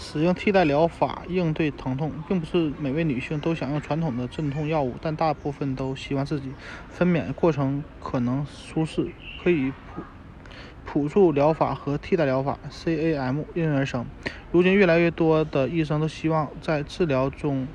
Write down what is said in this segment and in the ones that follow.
使用替代疗法应对疼痛，并不是每位女性都想用传统的镇痛药物，但大部分都希望自己分娩过程可能舒适，可以辅辅助疗法和替代疗法 （CAM） 应运而生。如今，越来越多的医生都希望在治疗中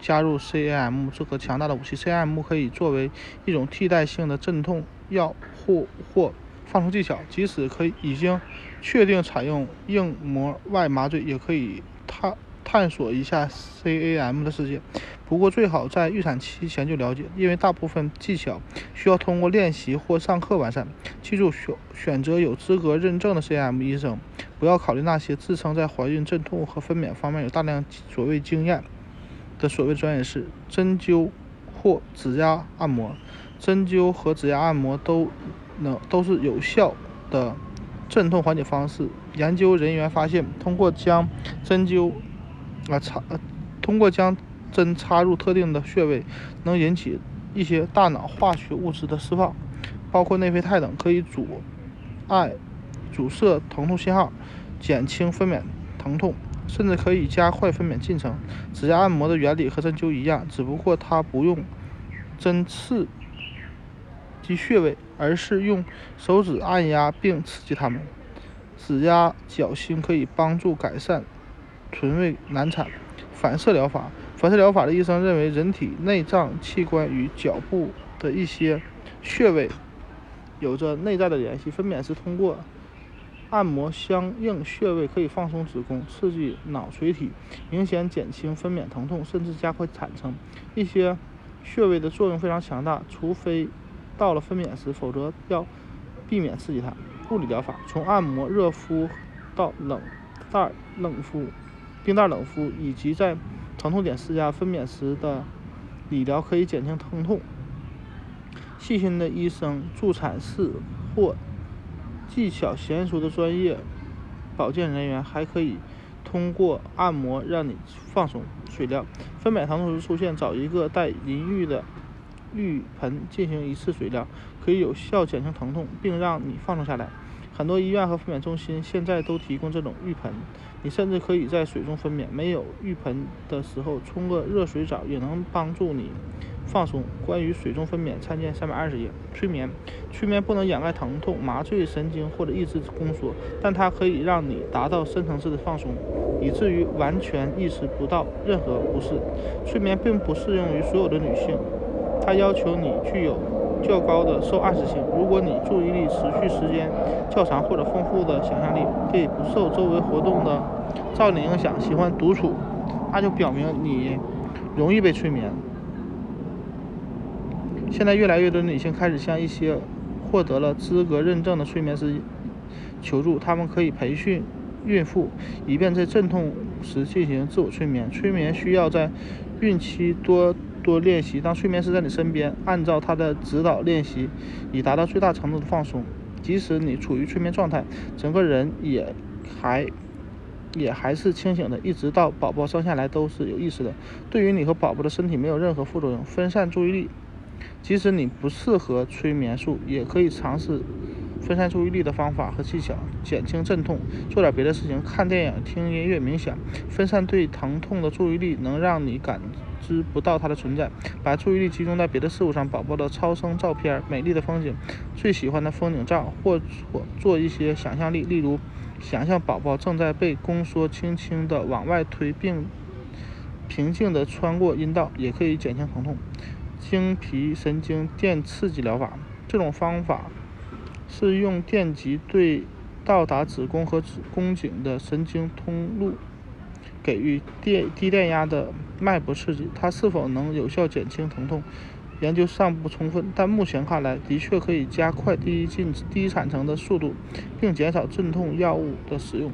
加入 CAM 这个强大的武器。CAM 可以作为一种替代性的镇痛药或或放松技巧，即使可以已经。确定采用硬膜外麻醉，也可以探探索一下 CAM 的世界。不过最好在预产期前就了解，因为大部分技巧需要通过练习或上课完善。记住，选选择有资格认证的 CAM 医生，不要考虑那些自称在怀孕镇痛和分娩方面有大量所谓经验的所谓专业人士。针灸或指压按摩，针灸和指压按摩都都是有效的。镇痛缓解方式，研究人员发现，通过将针灸啊插，通过将针插入特定的穴位，能引起一些大脑化学物质的释放，包括内啡肽等，可以阻碍阻塞疼痛信号，减轻分娩疼痛，甚至可以加快分娩进程。指甲按摩的原理和针灸一样，只不过它不用针刺。及穴位，而是用手指按压并刺激它们。指压脚心可以帮助改善臀位难产。反射疗法，反射疗法的医生认为，人体内脏器官与脚部的一些穴位有着内在的联系。分娩时通过按摩相应穴位，可以放松子宫，刺激脑垂体，明显减轻分娩疼痛，甚至加快产程。一些穴位的作用非常强大，除非。到了分娩时，否则要避免刺激它。物理疗法，从按摩、热敷到冷袋冷敷、冰袋冷敷，以及在疼痛点施加。分娩时的理疗可以减轻疼痛。细心的医生、助产士或技巧娴熟的专业保健人员还可以通过按摩让你放松。水疗，分娩疼痛时出现，找一个带淋浴的。浴盆进行一次水疗，可以有效减轻疼痛，并让你放松下来。很多医院和分娩中心现在都提供这种浴盆，你甚至可以在水中分娩。没有浴盆的时候，冲个热水澡也能帮助你放松。关于水中分娩，参见三百二十页。催眠，催眠不能掩盖疼痛、麻醉神经或者抑制宫缩，但它可以让你达到深层次的放松，以至于完全意识不到任何不适。催眠并不适用于所有的女性。它要求你具有较高的受暗示性。如果你注意力持续时间较长或者丰富的想象力，可以不受周围活动的噪音影响，喜欢独处，那就表明你容易被催眠。现在越来越多女性开始向一些获得了资格认证的催眠师求助，他们可以培训孕妇，以便在阵痛时进行自我催眠。催眠需要在孕期多。多练习，当催眠师在你身边，按照他的指导练习，以达到最大程度的放松。即使你处于催眠状态，整个人也还也还是清醒的，一直到宝宝生下来都是有意识的。对于你和宝宝的身体没有任何副作用。分散注意力，即使你不适合催眠术，也可以尝试分散注意力的方法和技巧，减轻阵痛，做点别的事情，看电影、听音乐、冥想，分散对疼痛的注意力，能让你感。知不到它的存在，把注意力集中在别的事物上，宝宝的超声照片、美丽的风景、最喜欢的风景照，或做做一些想象力，例如想象宝宝正在被宫缩轻轻地往外推，并平静地穿过阴道，也可以减轻疼痛。经皮神经电刺激疗法，这种方法是用电极对到达子宫和子宫颈的神经通路。给予电低电压的脉搏刺激，它是否能有效减轻疼痛？研究尚不充分，但目前看来的确可以加快第一进第一产程的速度，并减少镇痛药物的使用。